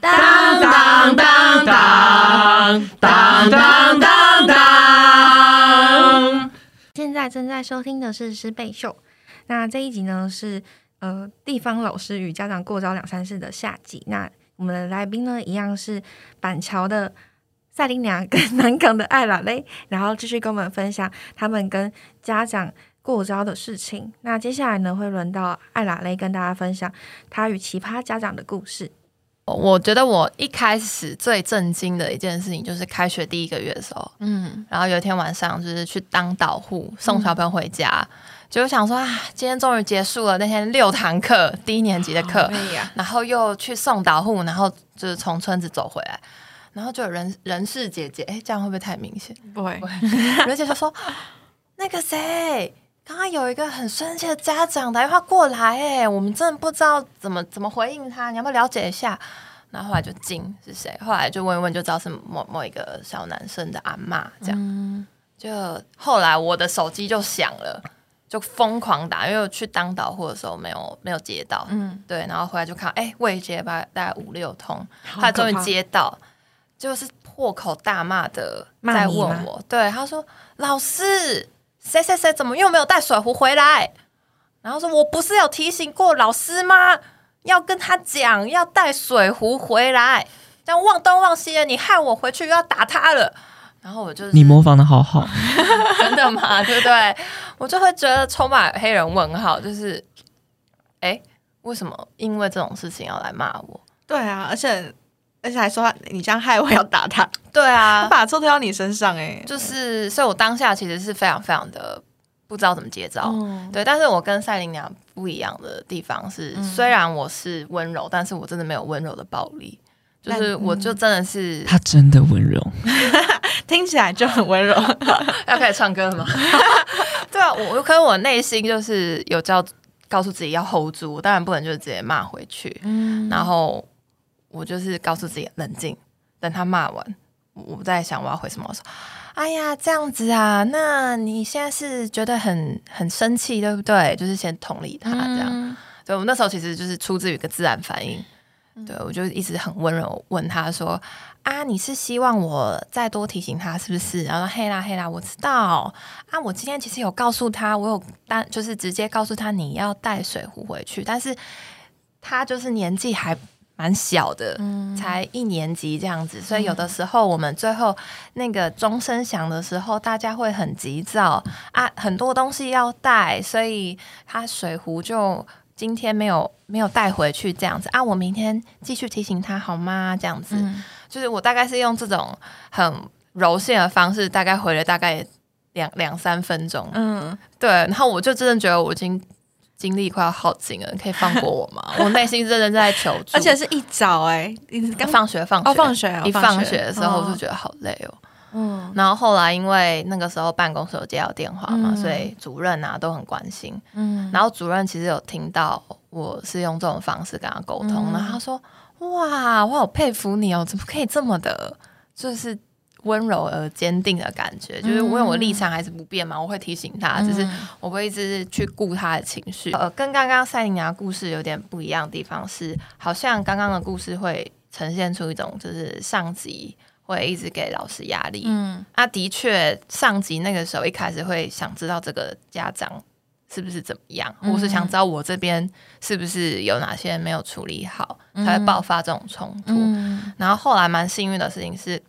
当当当当当当当当。现在正在收听的是师贝秀。那这一集呢是呃地方老师与家长过招两三事的下集。那我们的来宾呢一样是板桥的赛琳娘跟南港的艾拉蕾，然后继续跟我们分享他们跟家长过招的事情。那接下来呢会轮到艾拉蕾跟大家分享他与奇葩家长的故事。我觉得我一开始最震惊的一件事情就是开学第一个月的时候，嗯，然后有一天晚上就是去当导护送小朋友回家，就想说啊，今天终于结束了那天六堂课，低一年级的课，然后又去送导护，然后就是从村子走回来，然后就有人人事姐姐，哎，这样会不会太明显？不会，人姐就说那个谁。刚刚有一个很生气的家长打电话过来，哎，我们真的不知道怎么怎么回应他，你要不要了解一下？然后后来就惊是谁，后来就问一问就知道是某某一个小男生的阿妈，这样。就后来我的手机就响了，就疯狂打，因为我去当导护的时候没有没有接到，嗯，对，然后回来就看，哎，未接吧，大概五六通，他终于接到，就是破口大骂的在问我，对，他说老师。谁谁谁怎么又没有带水壶回来？然后说：“我不是有提醒过老师吗？要跟他讲要带水壶回来，这样忘东忘西的，你害我回去又要打他了。”然后我就你模仿的好好，真的吗？对不对？我就会觉得充满黑人问号，就是哎，为什么因为这种事情要来骂我？对啊，而且。而且还说你这样害我要打他，对啊，把错推到你身上哎，就是，所以我当下其实是非常非常的不知道怎么接招，对，但是我跟赛琳娘不一样的地方是，虽然我是温柔，但是我真的没有温柔的暴力，就是我就真的是 他真的温柔，听起来就很温柔，要开始唱歌了吗？对啊，我可能我内心就是有叫告诉自己要 hold 住，当然不能就是直接骂回去，嗯，然后。我就是告诉自己冷静，等他骂完，我在想我要回什么。我说：“哎呀，这样子啊，那你现在是觉得很很生气，对不对？就是先同理他这样。对我那时候其实就是出自于一个自然反应。对我就一直很温柔问他说：啊，你是希望我再多提醒他是不是？然后说：嘿啦嘿啦，我知道啊，我今天其实有告诉他，我有单就是直接告诉他你要带水壶回去，但是他就是年纪还。”蛮小的，才一年级这样子，所以有的时候我们最后那个钟声响的时候，大家会很急躁啊，很多东西要带，所以他水壶就今天没有没有带回去这样子啊，我明天继续提醒他好吗？这样子，就是我大概是用这种很柔性的方式，大概回了大概两两三分钟，嗯，对，然后我就真的觉得我已经。精力快要耗尽了，可以放过我吗？我内心真的在求助，而且是一早哎，刚放学放学哦，放学一放学的时候我就觉得好累哦。嗯，然后后来因为那个时候办公室有接到电话嘛，所以主任啊都很关心。嗯，然后主任其实有听到我是用这种方式跟他沟通，然后他说：“哇，我好佩服你哦，怎么可以这么的，就是。”温柔而坚定的感觉，就是因为我立场还是不变嘛，我会提醒他，只是我会一直去顾他的情绪。呃，跟刚刚赛琳娜故事有点不一样的地方是，好像刚刚的故事会呈现出一种就是上级会一直给老师压力。嗯，啊，的确，上级那个时候一开始会想知道这个家长是不是怎么样，或是想知道我这边是不是有哪些没有处理好，才会爆发这种冲突。然后后来蛮幸运的事情是。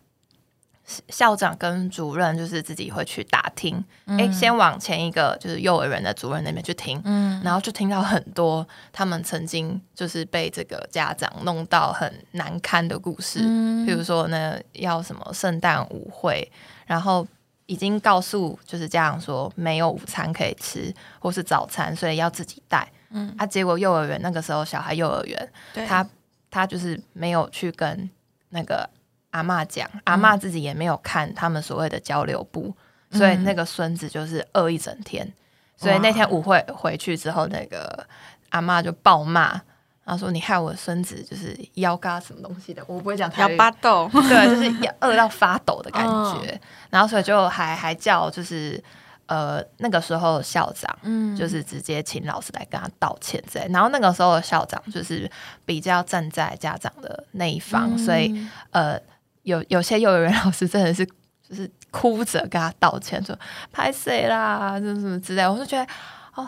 校长跟主任就是自己会去打听，哎，先往前一个就是幼儿园的主任那边去听，嗯，然后就听到很多他们曾经就是被这个家长弄到很难堪的故事，嗯，比如说呢要什么圣诞舞会，然后已经告诉就是家长说没有午餐可以吃或是早餐，所以要自己带，嗯，啊，结果幼儿园那个时候小孩幼儿园，他他就是没有去跟那个。阿妈讲，阿妈自己也没有看他们所谓的交流部，所以那个孙子就是饿一整天。所以那天舞会回去之后，那个阿妈就暴骂，然后说：“你害我孙子就是腰嘎什么东西的。”我不会讲腰巴抖，对，就是饿到发抖的感觉。然后所以就还还叫就是呃，那个时候校长，嗯，就是直接请老师来跟他道歉之类。然后那个时候的校长就是比较站在家长的那一方，所以呃，有有些幼儿园老师真的是 就是哭着跟他道歉，说拍谁啦，什么什么之类。我就觉得哦，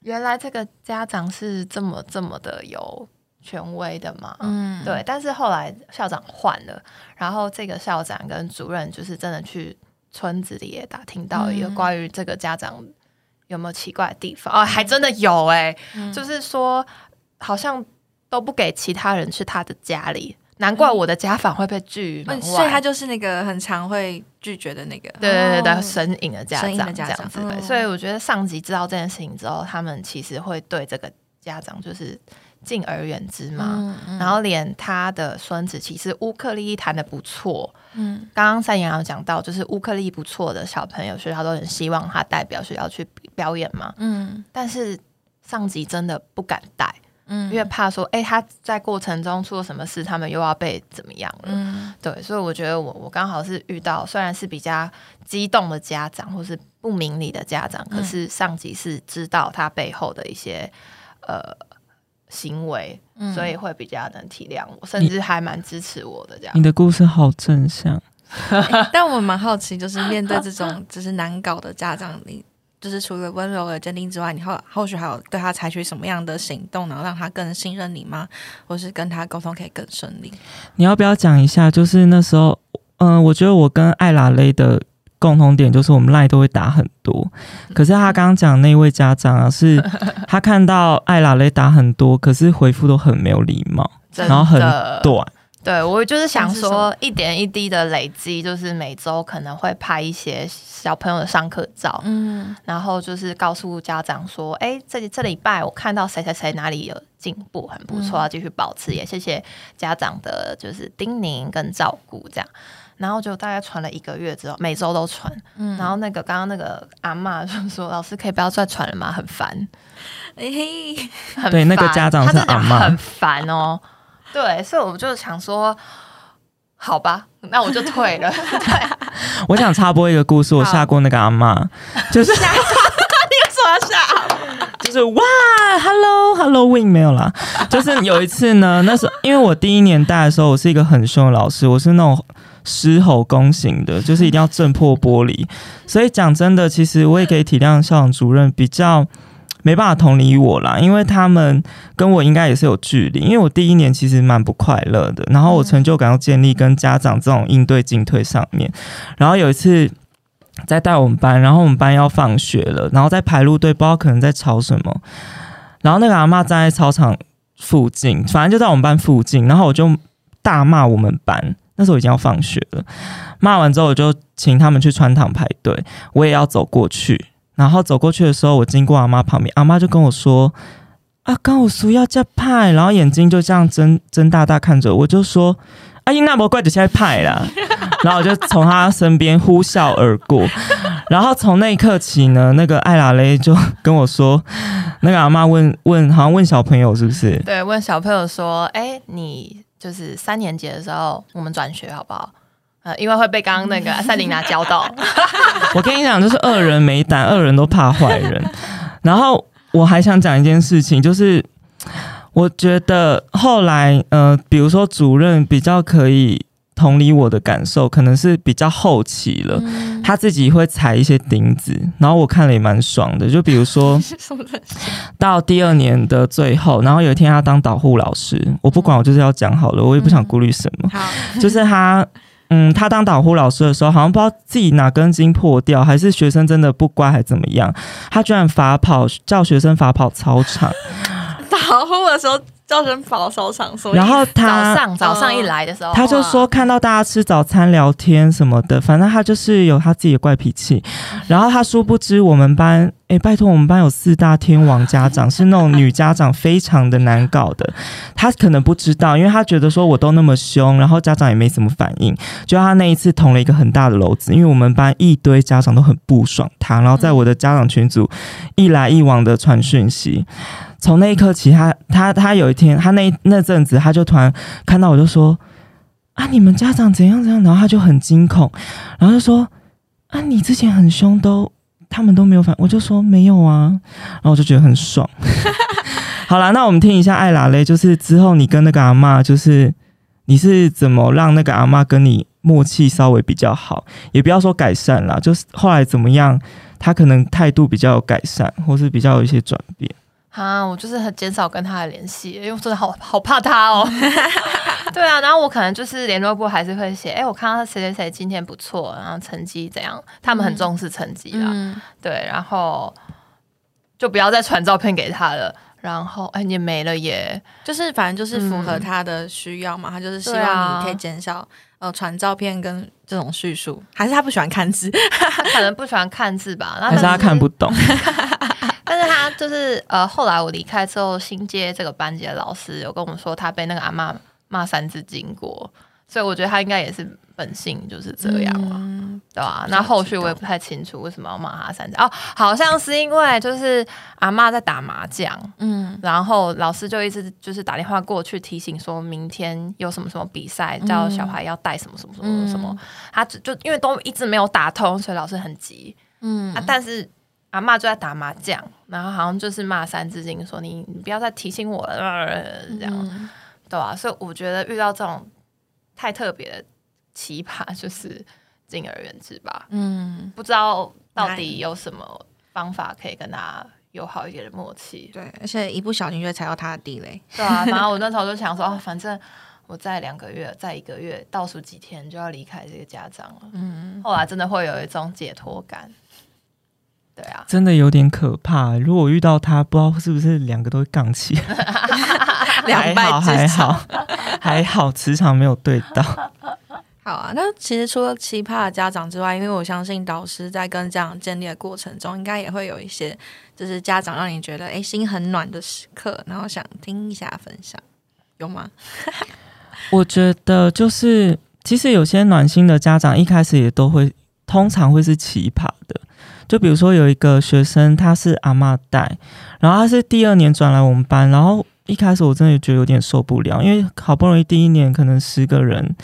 原来这个家长是这么这么的有权威的嘛，嗯，对。但是后来校长换了，然后这个校长跟主任就是真的去。村子里也打听到一个关于这个家长有没有奇怪的地方哦，还真的有哎，就是说好像都不给其他人去他的家里，难怪我的家访会被拒所以他就是那个很常会拒绝的那个，对对对，神隐的家长这样子。所以我觉得上级知道这件事情之后，他们其实会对这个家长就是。敬而远之嘛，然后连他的孙子其实乌克丽弹的不错。嗯，刚刚三言有讲到，就是乌克丽不错的小朋友，学校都很希望他代表学校去表演嘛。嗯，但是上级真的不敢带，嗯，因为怕说，哎，他在过程中出了什么事，他们又要被怎么样了。嗯，对，所以我觉得我我刚好是遇到，虽然是比较激动的家长，或是不明理的家长，可是上级是知道他背后的一些呃。行为，所以会比较能体谅我，甚至还蛮支持我的这样。你的故事好正向，但我蛮好奇，就是面对这种就是难搞的家长，你就是除了温柔的坚定之外，你后后续还有对他采取什么样的行动，然后让他更信任你吗？或是跟他沟通可以更顺利？你要不要讲一下？就是那时候，嗯，我觉得我跟艾拉雷的。共同点就是我们赖都会打很多，可是他刚刚讲那位家长啊，是 他看到艾拉雷打很多，可是回复都很没有礼貌，然后很短。对 我就是想说，一点一滴的累积，就是每周可能会拍一些小朋友的上课照，嗯，然后就是告诉家长说，哎，这这礼拜我看到谁谁谁哪里有进步，很不错，要继续保持，也谢谢家长的就是叮咛跟照顾，这样。然后就大概传了一个月之后，每周都传。嗯，然后那个刚刚那个阿妈就说：“老师可以不要再传了吗？很烦。”哎嘿，对，那个家长是阿妈，很烦哦。对，所以我就想说，好吧，那我就退了。对，我想插播一个故事，我下过那个阿妈，就是 你说下，就是哇，Hello，Hello，Win 没有啦。就是有一次呢，那时候因为我第一年带的时候，我是一个很凶的老师，我是那种。狮吼功型的，就是一定要震破玻璃。所以讲真的，其实我也可以体谅校长主任比较没办法同理我啦，因为他们跟我应该也是有距离。因为我第一年其实蛮不快乐的，然后我成就感要建立跟家长这种应对进退上面。然后有一次在带我们班，然后我们班要放学了，然后在排路队，不知道可能在吵什么。然后那个阿妈站在操场附近，反正就在我们班附近，然后我就大骂我们班。那时候已经要放学了，骂完之后我就请他们去穿堂排队，我也要走过去。然后走过去的时候，我经过阿妈旁边，阿妈就跟我说：“啊，刚我叔要加派。”然后眼睛就这样睁睁大大看着我，就说：“阿英那不怪就现在派了。” 然后我就从他身边呼啸而过。然后从那一刻起呢，那个艾拉雷就跟我说：“那个阿妈问问，好像问小朋友是不是？对，问小朋友说：‘哎，你’。”就是三年级的时候，我们转学好不好？呃，因为会被刚刚那个赛琳娜教到。我跟你讲，就是恶人没胆，恶人都怕坏人。然后我还想讲一件事情，就是我觉得后来，呃，比如说主任比较可以。同理我的感受，可能是比较后期了，他自己会踩一些钉子，然后我看了也蛮爽的。就比如说，到第二年的最后，然后有一天他当导护老师，我不管，我就是要讲好了，我也不想顾虑什么。好，就是他，嗯，他当导护老师的时候，好像不知道自己哪根筋破掉，还是学生真的不乖，还怎么样？他居然罚跑，叫学生罚跑操场。导护 的时候。叫声跑操场，然后他早上早上一来的时候，他就说看到大家吃早餐聊天什么的，反正他就是有他自己的怪脾气。然后他殊不知我们班，哎，拜托我们班有四大天王家长，是那种女家长，非常的难搞的。他可能不知道，因为他觉得说我都那么凶，然后家长也没什么反应。就他那一次捅了一个很大的篓子，因为我们班一堆家长都很不爽他，然后在我的家长群组一来一往的传讯息。从那一刻起，他他他有一天，他那那阵子，他就突然看到我就说：“啊，你们家长怎样怎样？”然后他就很惊恐，然后就说：“啊，你之前很凶，都他们都没有反，我就说没有啊，然后我就觉得很爽。好了，那我们听一下艾拉嘞，就是之后你跟那个阿妈，就是你是怎么让那个阿妈跟你默契稍微比较好，也不要说改善啦，就是后来怎么样，他可能态度比较有改善，或是比较有一些转变。啊，我就是很减少跟他的联系，因为我真的好好怕他哦。对啊，然后我可能就是联络部还是会写，哎，我看到谁谁谁今天不错，然后成绩怎样，他们很重视成绩啦。对，然后就不要再传照片给他了。然后哎，也没了耶，就是反正就是符合他的需要嘛，他就是希望你可以减少呃传照片跟这种叙述，还是他不喜欢看字，可能不喜欢看字吧，还是他看不懂。但是他就是呃，后来我离开之后，新接这个班级的老师有跟我们说，他被那个阿妈骂三字经过，所以我觉得他应该也是本性就是这样嘛，对吧？那后续我也不太清楚为什么要骂他三字哦，好像是因为就是阿妈在打麻将，嗯，然后老师就一直就是打电话过去提醒说明天有什么什么比赛，叫小孩要带什么什么什么什么，他就因为都一直没有打通，所以老师很急，嗯。啊，但是。阿妈就在打麻将，然后好像就是骂三字经，说你你不要再提醒我了，这样对吧？所以我觉得遇到这种太特别的奇葩，就是敬而远之吧。嗯，不知道到底有什么方法可以跟他友好一点的默契。对，而且一不小心就会踩到他的地雷。对啊，然后我那时候就想说，哦，反正我在两个月，在一个月倒数几天就要离开这个家长了。嗯，后来真的会有一种解脱感。对啊，真的有点可怕。如果遇到他，不知道是不是两个都会杠起。还好还好还好，磁场没有对到。好啊，那其实除了奇葩的家长之外，因为我相信导师在跟家长建立的过程中，应该也会有一些就是家长让你觉得哎心很暖的时刻，然后想听一下分享，有吗？我觉得就是，其实有些暖心的家长一开始也都会，通常会是奇葩的。就比如说有一个学生，他是阿妈带，然后他是第二年转来我们班，然后一开始我真的觉得有点受不了，因为好不容易第一年可能十个人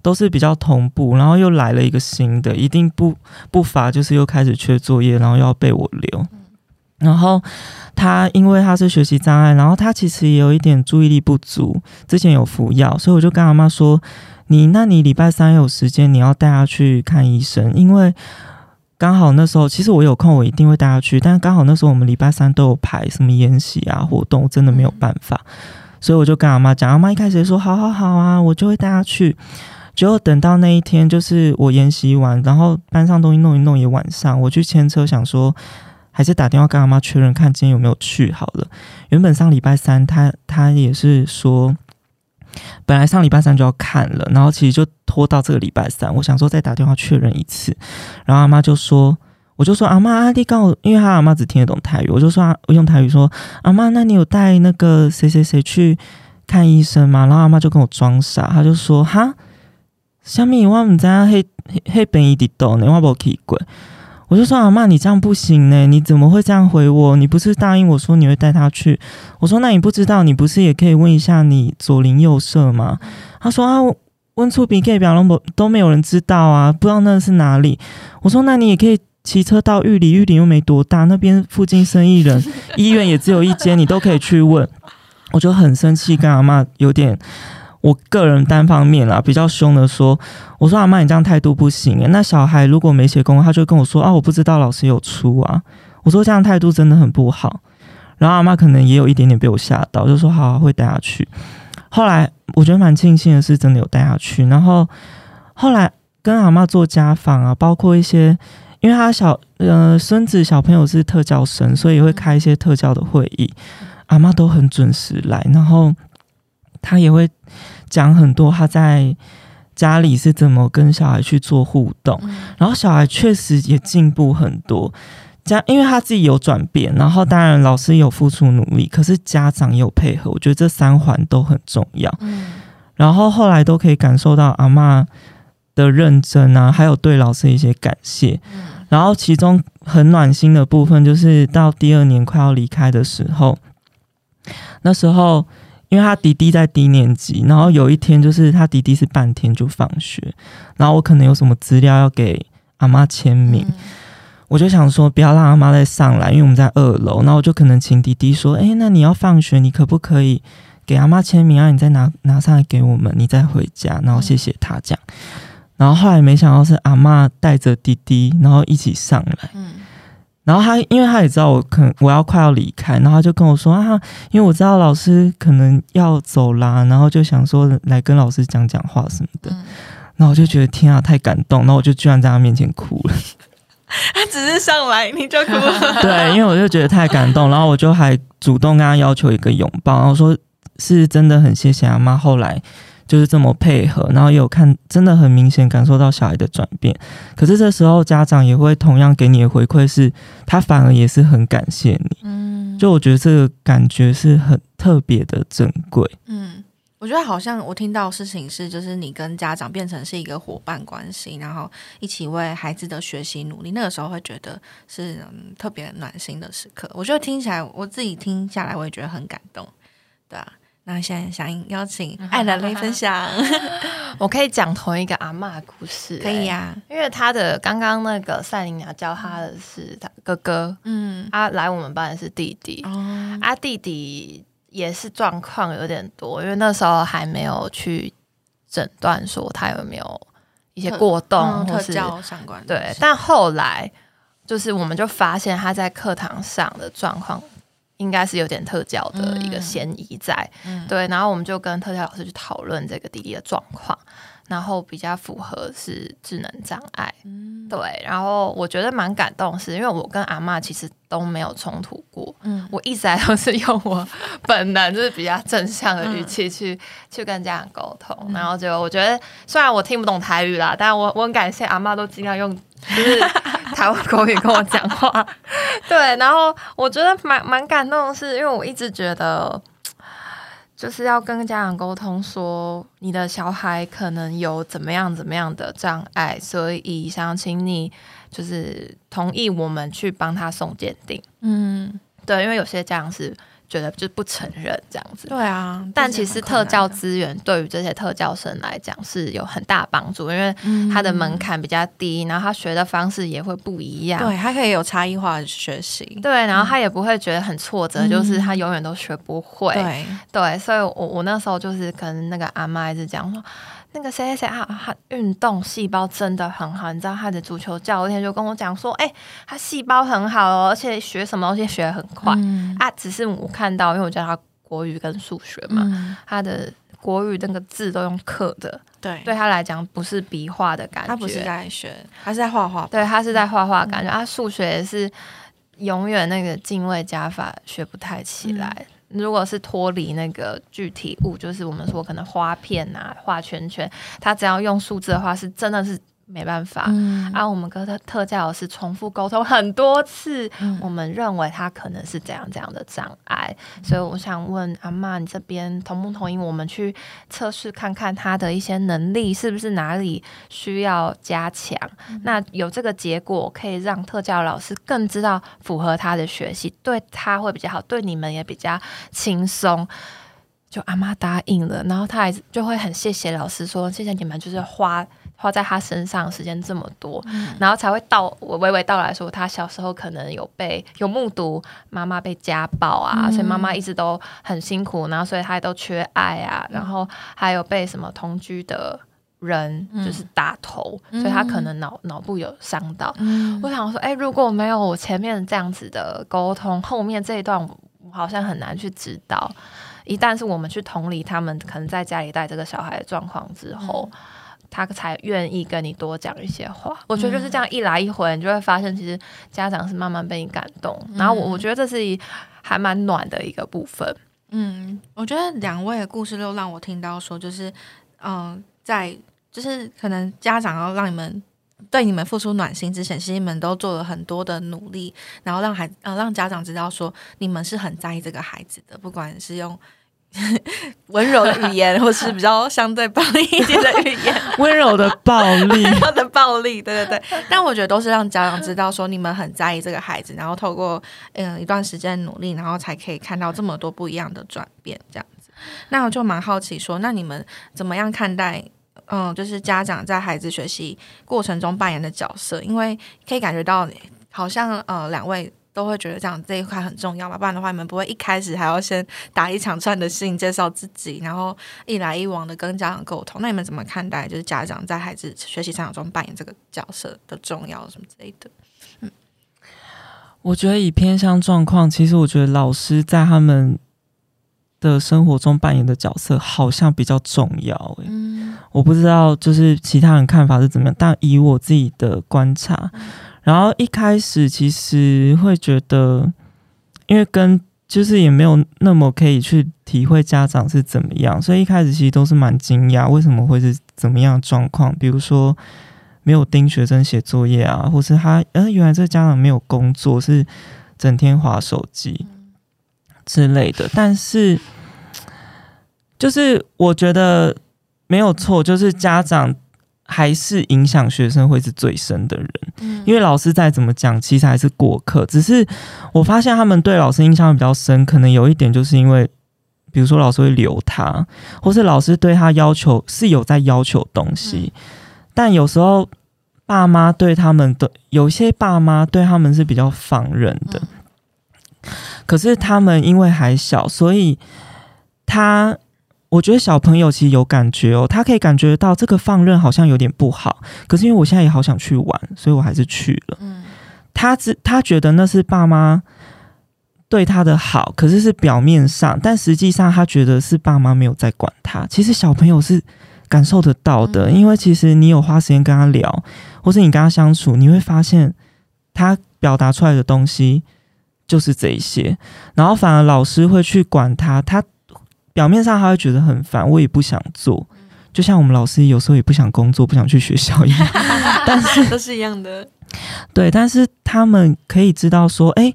都是比较同步，然后又来了一个新的，一定不不乏就是又开始缺作业，然后要被我留。然后他因为他是学习障碍，然后他其实也有一点注意力不足，之前有服药，所以我就跟阿妈说：“你那你礼拜三有时间，你要带他去看医生，因为。”刚好那时候，其实我有空，我一定会带他去。但是刚好那时候我们礼拜三都有排什么演习啊活动，真的没有办法，所以我就跟阿妈讲。阿妈一开始说：“好好好啊，我就会带他去。”结果等到那一天，就是我研习完，然后班上东西弄一弄，也晚上，我去牵车，想说还是打电话跟阿妈确认，看今天有没有去好了。原本上礼拜三，他他也是说。本来上礼拜三就要看了，然后其实就拖到这个礼拜三。我想说再打电话确认一次，然后阿妈就说，我就说阿妈阿弟告我，因为他阿妈只听得懂台语，我就说我用台语说阿妈，那你有带那个谁谁谁去看医生吗？然后阿妈就跟我装傻，他就说哈，小米我唔知黑黑黑本伊滴豆呢，我冇去过。我就说阿妈，你这样不行呢，你怎么会这样回我？你不是答应我说你会带他去？我说那你不知道，你不是也可以问一下你左邻右舍吗？他说啊，温出比给表龙博都没有人知道啊，不知道那是哪里。我说那你也可以骑车到玉里，玉里又没多大，那边附近生意人医院也只有一间，你都可以去问。我就很生气，跟阿妈有点。我个人单方面啦，比较凶的说，我说阿妈，你这样态度不行。那小孩如果没写功课，他就跟我说啊，我不知道老师有出啊。我说这样态度真的很不好。然后阿妈可能也有一点点被我吓到，就说好会带他去。后来我觉得蛮庆幸的是，真的有带他去。然后后来跟阿妈做家访啊，包括一些，因为他小呃孙子小朋友是特教生，所以会开一些特教的会议，阿妈都很准时来，然后他也会。讲很多他在家里是怎么跟小孩去做互动，然后小孩确实也进步很多。家因为他自己有转变，然后当然老师有付出努力，可是家长也有配合，我觉得这三环都很重要。然后后来都可以感受到阿妈的认真啊，还有对老师一些感谢。然后其中很暖心的部分，就是到第二年快要离开的时候，那时候。因为他弟弟在低年级，然后有一天就是他弟弟是半天就放学，然后我可能有什么资料要给阿妈签名，我就想说不要让阿妈再上来，因为我们在二楼，然后我就可能请弟弟说，哎，那你要放学，你可不可以给阿妈签名啊？你再拿拿上来给我们，你再回家，然后谢谢他这样。然后后来没想到是阿妈带着弟弟，然后一起上来。嗯。然后他，因为他也知道我可能我要快要离开，然后他就跟我说啊，因为我知道老师可能要走啦，然后就想说来跟老师讲讲话什么的。然后我就觉得天啊，太感动！然后我就居然在他面前哭了。他只是上来你就哭了。对，因为我就觉得太感动，然后我就还主动跟他要求一个拥抱，然后说是真的很谢谢阿妈后来。就是这么配合，然后有看，真的很明显感受到小孩的转变。可是这时候家长也会同样给你的回馈是，他反而也是很感谢你。嗯，就我觉得这个感觉是很特别的珍贵。嗯，我觉得好像我听到事情是，就是你跟家长变成是一个伙伴关系，然后一起为孩子的学习努力。那个时候会觉得是特别暖心的时刻。我觉得听起来，我自己听下来，我也觉得很感动。对啊。那现在想邀请爱兰来分享，我可以讲同一个阿妈故事，可以呀，因为他的刚刚那个赛琳娜教他的是他哥哥，嗯，啊，来我们班的是弟弟，哦，啊，弟弟也是状况有点多，因为那时候还没有去诊断说他有没有一些过动或是相关，对，但后来就是我们就发现他在课堂上的状况。应该是有点特教的一个嫌疑在，对，然后我们就跟特教老师去讨论这个弟弟的状况，然后比较符合是智能障碍，对，然后我觉得蛮感动，是因为我跟阿妈其实都没有冲突过，嗯，我一直来都是用我本能就是比较正向的语气去去跟家长沟通，然后就我觉得虽然我听不懂台语啦，但我我很感谢阿妈都尽量用。就是台湾口语跟我讲话，对，然后我觉得蛮蛮感动的是，因为我一直觉得就是要跟家长沟通，说你的小孩可能有怎么样怎么样的障碍，所以想请你就是同意我们去帮他送鉴定。嗯，对，因为有些家长是。觉得就不承认这样子，对啊。但其实特教资源对于这些特教生来讲是有很大帮助，因为他的门槛比较低，然后他学的方式也会不一样，对他可以有差异化的学习，对，然后他也不会觉得很挫折，就是他永远都学不会，对对。所以我我那时候就是跟那个阿妈一直讲说。那个谁谁谁啊，他运动细胞真的很好，你知道他的足球教练就跟我讲说，哎，他细胞很好哦，而且学什么东西学的很快。啊。只是我看到，因为我教他国语跟数学嘛，他的国语那个字都用刻的，对，对他来讲不是笔画的感觉，他不是在学，他是在画画，对他是在画画感觉，他数学也是永远那个进位加法学不太起来。如果是脱离那个具体物，就是我们说可能花片啊、画圈圈，它只要用数字的话，是真的是没办法。啊，我们跟特特教老师重复沟通很多次，我们认为他可能是怎样这样的障碍，所以我想问阿妈，你这边同不同意我们去测试看看他的一些能力是不是哪里需要加强？那有这个结果，可以让特教老师更知道符合他的学习，对他会比较好，对你们也比较。轻松，就阿妈答应了，然后他还就会很谢谢老师，说谢谢你们，就是花花在他身上时间这么多，然后才会到我娓娓道来说，他小时候可能有被有目睹妈妈被家暴啊，所以妈妈一直都很辛苦，然后所以他都缺爱啊，然后还有被什么同居的人就是打头，所以他可能脑脑部有伤到。我想说，哎，如果没有我前面这样子的沟通，后面这一段。好像很难去知道，一旦是我们去同理他们可能在家里带这个小孩的状况之后，他才愿意跟你多讲一些话。我觉得就是这样一来一回，你就会发现其实家长是慢慢被你感动。然后我我觉得这是一还蛮暖的一个部分。嗯，我觉得两位的故事都让我听到说，就是嗯，在就是可能家长要让你们。对你们付出暖心之前，其实你们都做了很多的努力，然后让孩呃让家长知道说你们是很在意这个孩子的，不管是用 温柔的语言，或是比较相对暴力一点的语言，温柔的暴力，温柔的暴力，对对对。但我觉得都是让家长知道说你们很在意这个孩子，然后透过嗯一段时间努力，然后才可以看到这么多不一样的转变，这样子。那我就蛮好奇说，那你们怎么样看待？嗯，就是家长在孩子学习过程中扮演的角色，因为可以感觉到好像呃两位。都会觉得这样这一块很重要吧，不然的话，你们不会一开始还要先打一场串的信介绍自己，然后一来一往的跟家长沟通。那你们怎么看待就是家长在孩子学习成长中扮演这个角色的重要什么之类的？嗯，我觉得以偏向状况，其实我觉得老师在他们的生活中扮演的角色好像比较重要。嗯，我不知道就是其他人看法是怎么样，但以我自己的观察。然后一开始其实会觉得，因为跟就是也没有那么可以去体会家长是怎么样，所以一开始其实都是蛮惊讶，为什么会是怎么样状况？比如说没有盯学生写作业啊，或是他呃原来这个家长没有工作，是整天划手机之类的。但是就是我觉得没有错，就是家长。还是影响学生会是最深的人，嗯，因为老师再怎么讲，其实还是过客。只是我发现他们对老师印象比较深，可能有一点就是因为，比如说老师会留他，或是老师对他要求是有在要求东西，但有时候爸妈对他们的有些爸妈对他们是比较放任的，可是他们因为还小，所以他。我觉得小朋友其实有感觉哦，他可以感觉到这个放任好像有点不好，可是因为我现在也好想去玩，所以我还是去了。嗯，他只他觉得那是爸妈对他的好，可是是表面上，但实际上他觉得是爸妈没有在管他。其实小朋友是感受得到的，因为其实你有花时间跟他聊，或是你跟他相处，你会发现他表达出来的东西就是这一些，然后反而老师会去管他，他。表面上他会觉得很烦，我也不想做，就像我们老师有时候也不想工作，不想去学校一样，但是都是一样的。对，但是他们可以知道说，哎，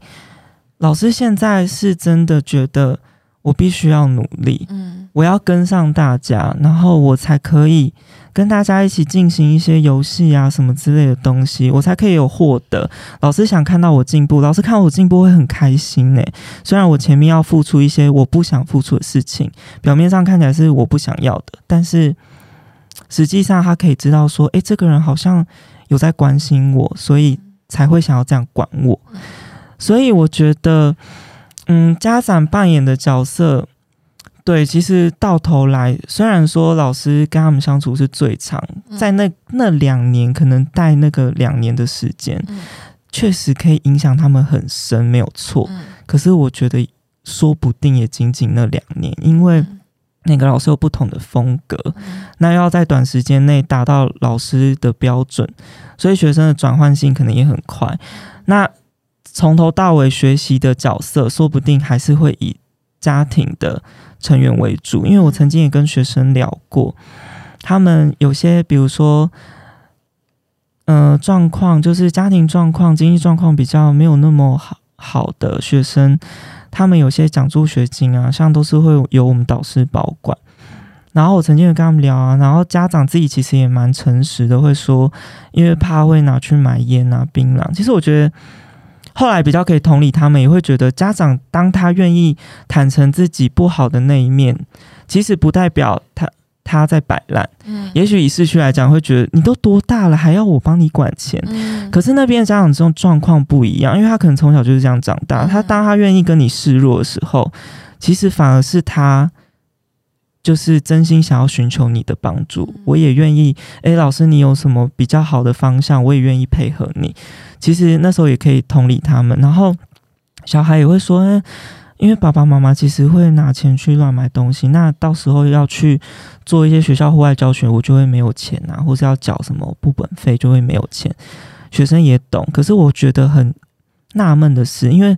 老师现在是真的觉得我必须要努力，嗯，我要跟上大家，然后我才可以。跟大家一起进行一些游戏啊，什么之类的东西，我才可以有获得。老师想看到我进步，老师看我进步会很开心呢。虽然我前面要付出一些我不想付出的事情，表面上看起来是我不想要的，但是实际上他可以知道说，诶，这个人好像有在关心我，所以才会想要这样管我。所以我觉得，嗯，家长扮演的角色。对，其实到头来，虽然说老师跟他们相处是最长，在那那两年，可能带那个两年的时间，确实可以影响他们很深，没有错。可是我觉得，说不定也仅仅那两年，因为每个老师有不同的风格，那要在短时间内达到老师的标准，所以学生的转换性可能也很快。那从头到尾学习的角色，说不定还是会以家庭的。成员为主，因为我曾经也跟学生聊过，他们有些比如说，呃，状况就是家庭状况、经济状况比较没有那么好好的学生，他们有些奖助学金啊，像都是会由我们导师保管。然后我曾经有跟他们聊啊，然后家长自己其实也蛮诚实的，会说，因为怕会拿去买烟啊、槟榔。其实我觉得。后来比较可以同理他们，也会觉得家长当他愿意坦诚自己不好的那一面，其实不代表他他在摆烂。嗯，也许以市区来讲，会觉得你都多大了，还要我帮你管钱？嗯，可是那边的家长这种状况不一样，因为他可能从小就是这样长大。他当他愿意跟你示弱的时候，其实反而是他。就是真心想要寻求你的帮助，我也愿意。诶，老师，你有什么比较好的方向，我也愿意配合你。其实那时候也可以同理他们，然后小孩也会说，因为爸爸妈妈其实会拿钱去乱买东西，那到时候要去做一些学校户外教学，我就会没有钱啊，或是要缴什么部本费，就会没有钱。学生也懂，可是我觉得很纳闷的是，因为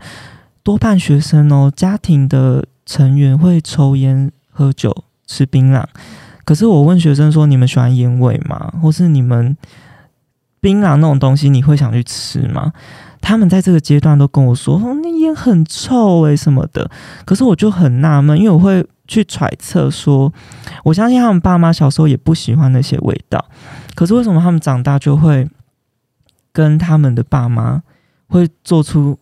多半学生哦，家庭的成员会抽烟喝酒。吃槟榔，可是我问学生说：“你们喜欢烟味吗？或是你们槟榔那种东西，你会想去吃吗？”他们在这个阶段都跟我说：“哦，那烟很臭诶，什么的。”可是我就很纳闷，因为我会去揣测说，我相信他们爸妈小时候也不喜欢那些味道，可是为什么他们长大就会跟他们的爸妈会做出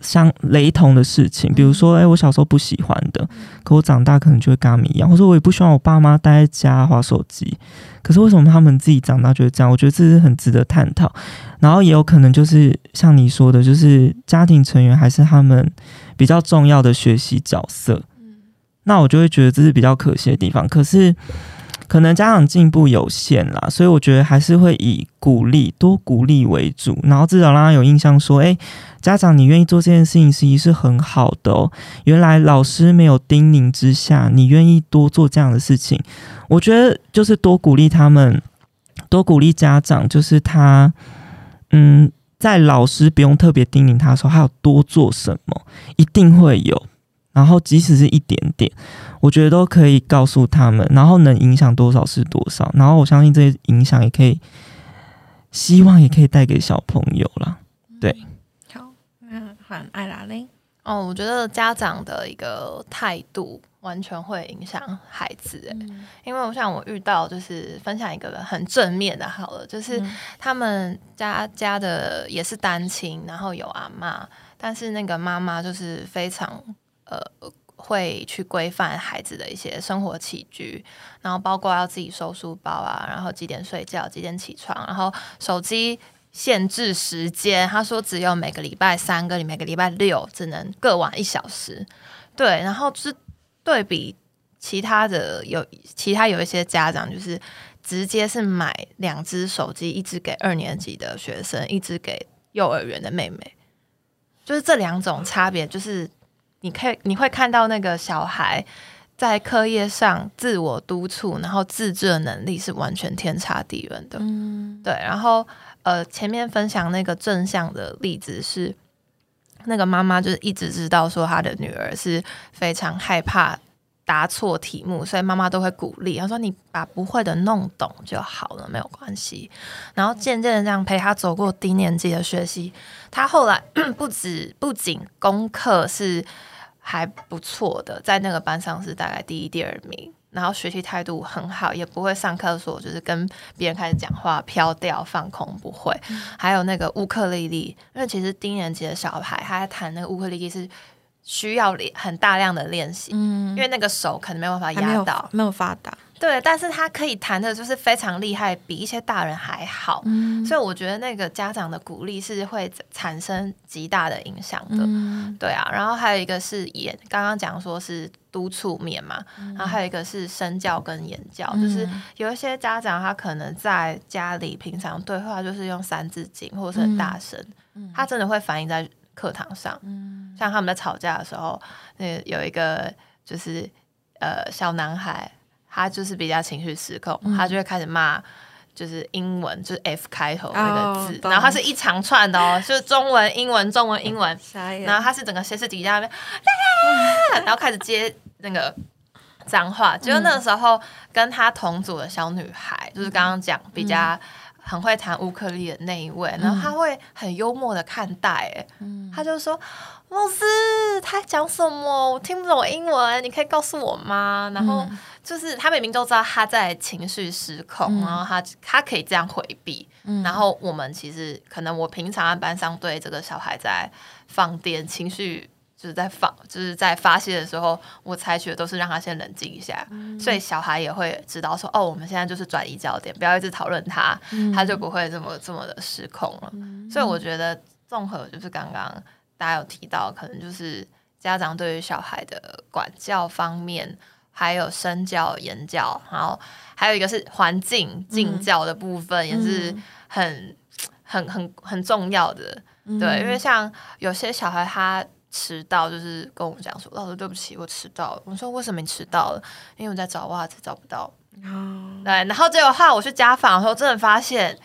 相雷同的事情，比如说，哎，我小时候不喜欢的，可我长大可能就会跟他们一样，或者我也不希望我爸妈待在家划手机，可是为什么他们自己长大就会这样？我觉得这是很值得探讨。然后也有可能就是像你说的，就是家庭成员还是他们比较重要的学习角色。那我就会觉得这是比较可惜的地方。可是。可能家长进步有限啦，所以我觉得还是会以鼓励多鼓励为主，然后至少让他有印象说，哎，家长你愿意做这件事情，实是很好的哦。原来老师没有叮咛之下，你愿意多做这样的事情，我觉得就是多鼓励他们，多鼓励家长，就是他，嗯，在老师不用特别叮咛他的时候，他要多做什么，一定会有。然后即使是一点点，我觉得都可以告诉他们，然后能影响多少是多少。然后我相信这些影响也可以，希望也可以带给小朋友啦。对，好，那换艾拉嘞。哦，我觉得家长的一个态度完全会影响孩子。哎，因为我想我遇到就是分享一个很正面的，好了，就是他们家家的也是单亲，然后有阿妈，但是那个妈妈就是非常。呃，会去规范孩子的一些生活起居，然后包括要自己收书包啊，然后几点睡觉，几点起床，然后手机限制时间，他说只有每个礼拜三跟每个礼拜六只能各玩一小时。对，然后是对比其他的有其他有一些家长，就是直接是买两只手机，一只给二年级的学生，一只给幼儿园的妹妹，就是这两种差别，就是。你可以你会看到那个小孩在课业上自我督促，然后自制的能力是完全天差地远的。嗯，对。然后呃，前面分享那个正向的例子是，那个妈妈就是一直知道说她的女儿是非常害怕。答错题目，所以妈妈都会鼓励，她说：“你把不会的弄懂就好了，没有关系。”然后渐渐的这样陪她走过低年级的学习，她后来 不止不仅功课是还不错的，在那个班上是大概第一、第二名，然后学习态度很好，也不会上课说就是跟别人开始讲话飘掉放空，不会。还有那个乌克丽丽，因为其实低年级的小孩他在弹那个乌克丽丽是。需要练很大量的练习，嗯，因为那个手可能没有办法压到，没有发达，对，但是他可以弹的就是非常厉害，比一些大人还好，嗯，所以我觉得那个家长的鼓励是会产生极大的影响的，对啊，然后还有一个是演，刚刚讲说是督促面嘛，然后还有一个是身教跟言教，就是有一些家长他可能在家里平常对话就是用三字经或者是很大声，他真的会反映在。课堂上，像他们在吵架的时候，那有一个就是呃小男孩，他就是比较情绪失控，他就会开始骂，就是英文，就是 F 开头那个字，然后它是一长串的哦，就是中文、英文、中文、英文，然后它是整个歇斯底里那边，然后开始接那个脏话，结果那个时候跟他同组的小女孩，就是刚刚讲比较。很会弹乌克丽的那一位，然后他会很幽默的看待，哎，他就说：“老师，他讲什么？我听不懂英文，你可以告诉我吗？”然后就是他明明都知道他在情绪失控，然后他他可以这样回避，然后我们其实可能我平常在班上对这个小孩在放电情绪。就是在放，就是在发泄的时候，我采取的都是让他先冷静一下，所以小孩也会知道说，哦，我们现在就是转移焦点，不要一直讨论他，他就不会这么这么的失控了。所以我觉得综合就是刚刚大家有提到，可能就是家长对于小孩的管教方面，还有身教言教，然后还有一个是环境敬教的部分，也是很很很很重要的。对，因为像有些小孩他。迟到就是跟我们讲说，老师对不起，我迟到了。我说为什么你迟到了？因为我在找袜子找不到。哦，对，然后结果话我去家访的时候，真的发现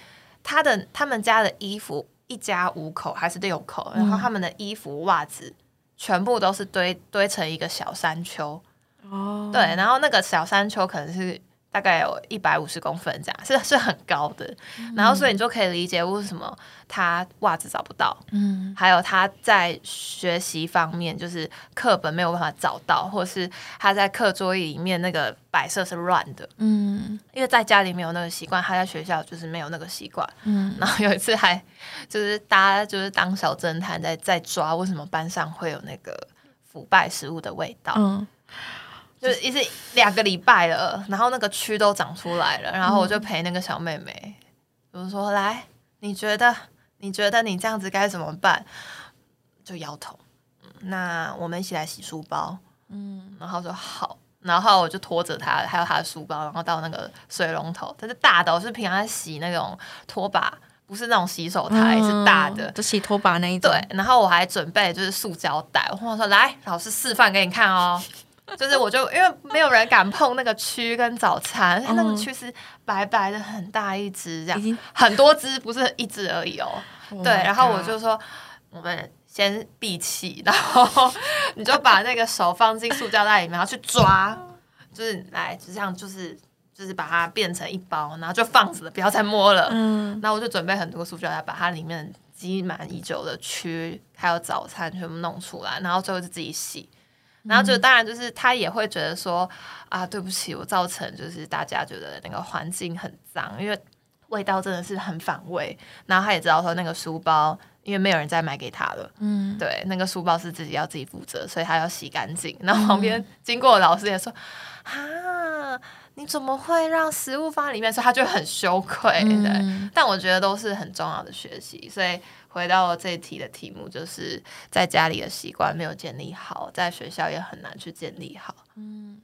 他的他们家的衣服一家五口还是六口，然后他们的衣服袜子全部都是堆堆成一个小山丘。哦，对，然后那个小山丘可能是。大概有一百五十公分这样，是是很高的。然后所以你就可以理解为什么他袜子找不到，嗯，还有他在学习方面就是课本没有办法找到，或是他在课桌椅里面那个摆设是乱的，嗯，因为在家里没有那个习惯，他在学校就是没有那个习惯，嗯。然后有一次还就是大家就是当小侦探在在抓为什么班上会有那个腐败食物的味道，嗯。就是一直两个礼拜了，然后那个蛆都长出来了，然后我就陪那个小妹妹，我说：“来，你觉得你觉得你这样子该怎么办？”就摇头。那我们一起来洗书包。嗯，然后说好，然后我就拖着她，还有她的书包，然后到那个水龙头，它是大的，我是平常洗那种拖把，不是那种洗手台，是大的，就洗拖把那一种。对，然后我还准备就是塑胶袋，我说：“来，老师示范给你看哦。”就是我就因为没有人敢碰那个蛆跟早餐，那个蛆是白白的很大一只，这样很多只不是一只而已哦。对，然后我就说我们先闭气，然后 你就把那个手放进塑胶袋里面，然后去抓，就是来就这样，就是就是把它变成一包，然后就放着，不要再摸了。嗯，然后我就准备很多塑胶袋，把它里面积满已久的蛆还有早餐全部弄出来，然后最后就自己洗。然后就当然就是他也会觉得说啊，对不起，我造成就是大家觉得那个环境很脏，因为味道真的是很反胃。然后他也知道说那个书包，因为没有人再买给他了，嗯，对，那个书包是自己要自己负责，所以他要洗干净。然后旁边经过的老师也说啊，你怎么会让食物放在里面？所以他就很羞愧，对。但我觉得都是很重要的学习，所以。回到这一题的题目，就是在家里的习惯没有建立好，在学校也很难去建立好。嗯，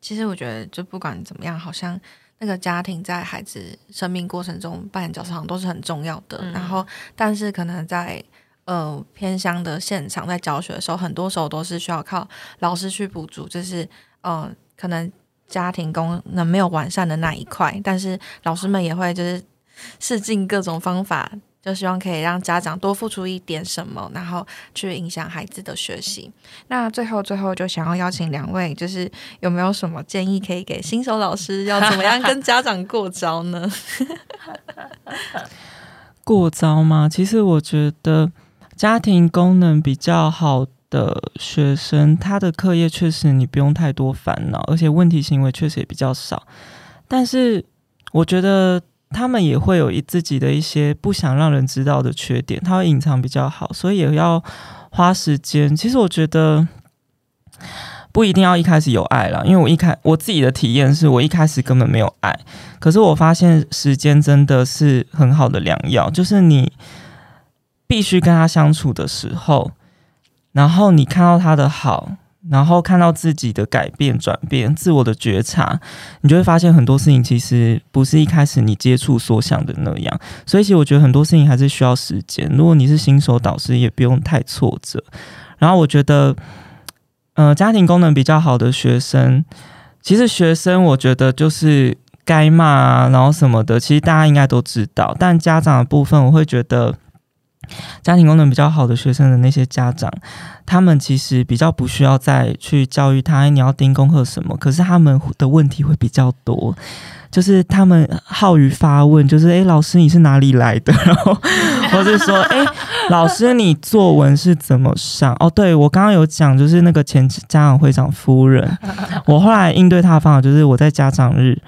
其实我觉得，就不管怎么样，好像那个家庭在孩子生命过程中扮演角色，好像都是很重要的。然后，但是可能在呃偏乡的现场，在教学的时候，很多时候都是需要靠老师去补足，就是呃可能家庭功能没有完善的那一块，但是老师们也会就是试尽各种方法。就希望可以让家长多付出一点什么，然后去影响孩子的学习。那最后最后就想要邀请两位，就是有没有什么建议可以给新手老师，要怎么样跟家长过招呢？过招吗？其实我觉得家庭功能比较好的学生，他的课业确实你不用太多烦恼，而且问题行为确实也比较少。但是我觉得。他们也会有一自己的一些不想让人知道的缺点，他会隐藏比较好，所以也要花时间。其实我觉得不一定要一开始有爱了，因为我一开我自己的体验是我一开始根本没有爱，可是我发现时间真的是很好的良药，就是你必须跟他相处的时候，然后你看到他的好。然后看到自己的改变、转变、自我的觉察，你就会发现很多事情其实不是一开始你接触所想的那样。所以，其实我觉得很多事情还是需要时间。如果你是新手导师，也不用太挫折。然后，我觉得，呃，家庭功能比较好的学生，其实学生我觉得就是该骂啊，然后什么的，其实大家应该都知道。但家长的部分，我会觉得。家庭功能比较好的学生的那些家长，他们其实比较不需要再去教育他，你要盯功课什么。可是他们的问题会比较多，就是他们好于发问，就是诶，老师你是哪里来的？然后或者说诶，老师你作文是怎么上？哦，对我刚刚有讲，就是那个前家长会长夫人，我后来应对他的方法就是我在家长日。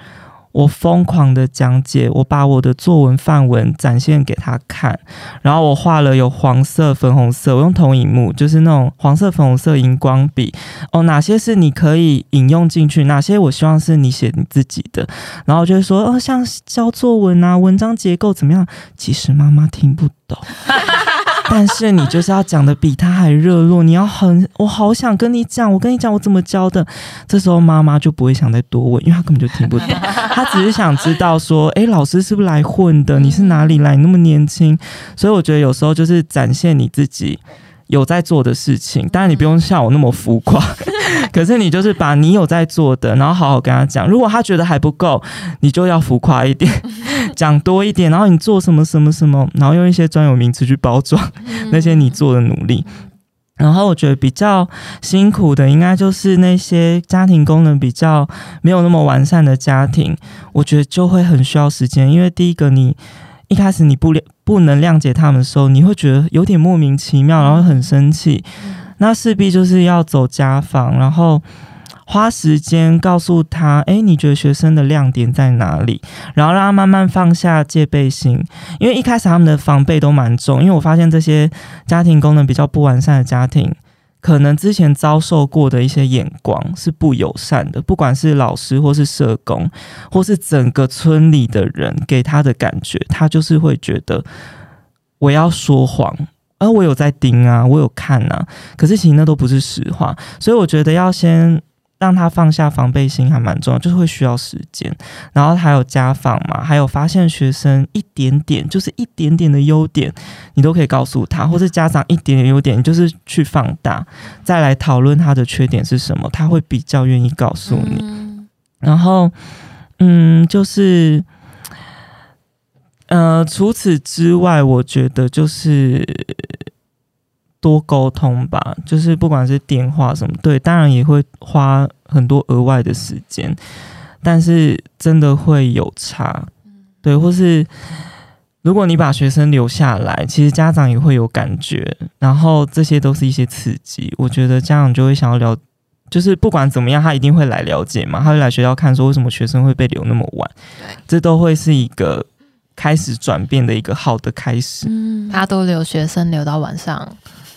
我疯狂的讲解，我把我的作文范文展现给他看，然后我画了有黄色、粉红色，我用投影幕，就是那种黄色、粉红色荧光笔。哦，哪些是你可以引用进去？哪些我希望是你写你自己的？然后就会说，哦，像教作文啊，文章结构怎么样？其实妈妈听不懂。但是你就是要讲的比他还热络，你要很，我好想跟你讲，我跟你讲我怎么教的。这时候妈妈就不会想再多问，因为她根本就听不懂，她只是想知道说，哎，老师是不是来混的？你是哪里来？你那么年轻，所以我觉得有时候就是展现你自己。有在做的事情，当然你不用像我那么浮夸，可是你就是把你有在做的，然后好好跟他讲。如果他觉得还不够，你就要浮夸一点，讲多一点。然后你做什么什么什么，然后用一些专有名词去包装 那些你做的努力。然后我觉得比较辛苦的，应该就是那些家庭功能比较没有那么完善的家庭，我觉得就会很需要时间。因为第一个，你一开始你不不能谅解他们的时候，你会觉得有点莫名其妙，然后很生气。那势必就是要走家访，然后花时间告诉他，哎，你觉得学生的亮点在哪里？然后让他慢慢放下戒备心，因为一开始他们的防备都蛮重。因为我发现这些家庭功能比较不完善的家庭，可能之前遭受过的一些眼光是不友善的，不管是老师或是社工，或是整个村里的人给他的感觉，他就是会觉得我要说谎。而我有在盯啊，我有看啊，可是其实那都不是实话，所以我觉得要先让他放下防备心还蛮重要，就是会需要时间。然后还有家访嘛，还有发现学生一点点，就是一点点的优点，你都可以告诉他，或是家长一点点优点，就是去放大，再来讨论他的缺点是什么，他会比较愿意告诉你。然后，嗯，就是。呃，除此之外，我觉得就是多沟通吧。就是不管是电话什么，对，当然也会花很多额外的时间，但是真的会有差。对，或是如果你把学生留下来，其实家长也会有感觉。然后这些都是一些刺激，我觉得家长就会想要了，就是不管怎么样，他一定会来了解嘛，他会来学校看，说为什么学生会被留那么晚。对，这都会是一个。开始转变的一个好的开始，嗯，他都留学生留到晚上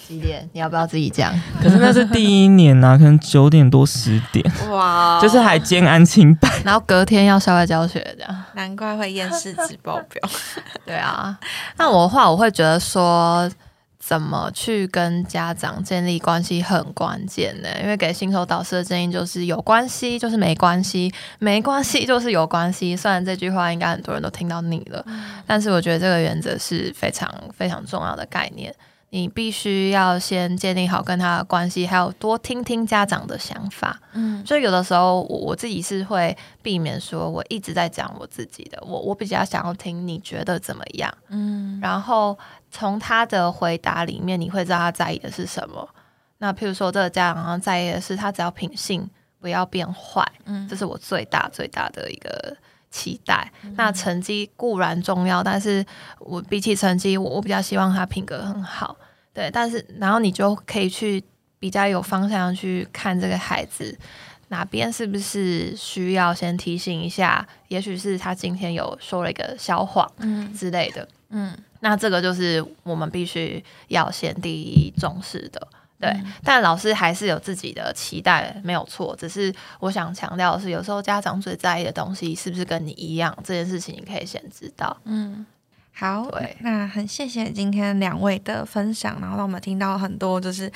几点？你要不要自己讲？可是那是第一年呐，可能九点多十点，哇，就是还兼安清白，然后隔天要校外教学这样，难怪会厌世值爆表。对啊，那我的话，我会觉得说。怎么去跟家长建立关系很关键呢？因为给新手导师的建议就是有关系就是没关系，没关系就是有关系。虽然这句话应该很多人都听到腻了，但是我觉得这个原则是非常非常重要的概念。你必须要先建立好跟他的关系，还有多听听家长的想法。嗯，所以有的时候我我自己是会避免说我一直在讲我自己的，我我比较想要听你觉得怎么样。嗯，然后。从他的回答里面，你会知道他在意的是什么。那譬如说，这个家长好像在意的是他只要品性不要变坏，嗯，这是我最大最大的一个期待。那成绩固然重要，但是我比起成绩，我我比较希望他品格很好。对，但是然后你就可以去比较有方向去看这个孩子哪边是不是需要先提醒一下，也许是他今天有说了一个小谎，嗯之类的，嗯。那这个就是我们必须要先第一重视的，对。但老师还是有自己的期待，没有错。只是我想强调的是，有时候家长最在意的东西是不是跟你一样，这件事情你可以先知道，嗯。好，那很谢谢今天两位的分享，然后让我们听到很多就是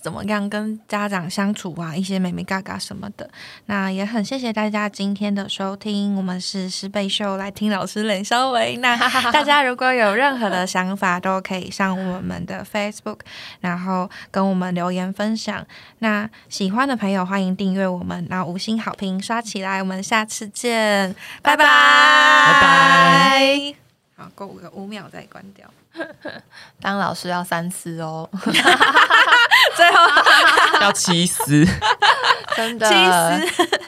怎么样跟家长相处啊，一些美美嘎嘎什么的。那也很谢谢大家今天的收听，我们是师贝秀来听老师冷稍微。那 大家如果有任何的想法，都可以上我们的 Facebook，然后跟我们留言分享。那喜欢的朋友欢迎订阅我们，然后五星好评刷起来。我们下次见，拜拜，拜拜。过五个五秒再关掉。当老师要三思哦，最后要七思，真的七思。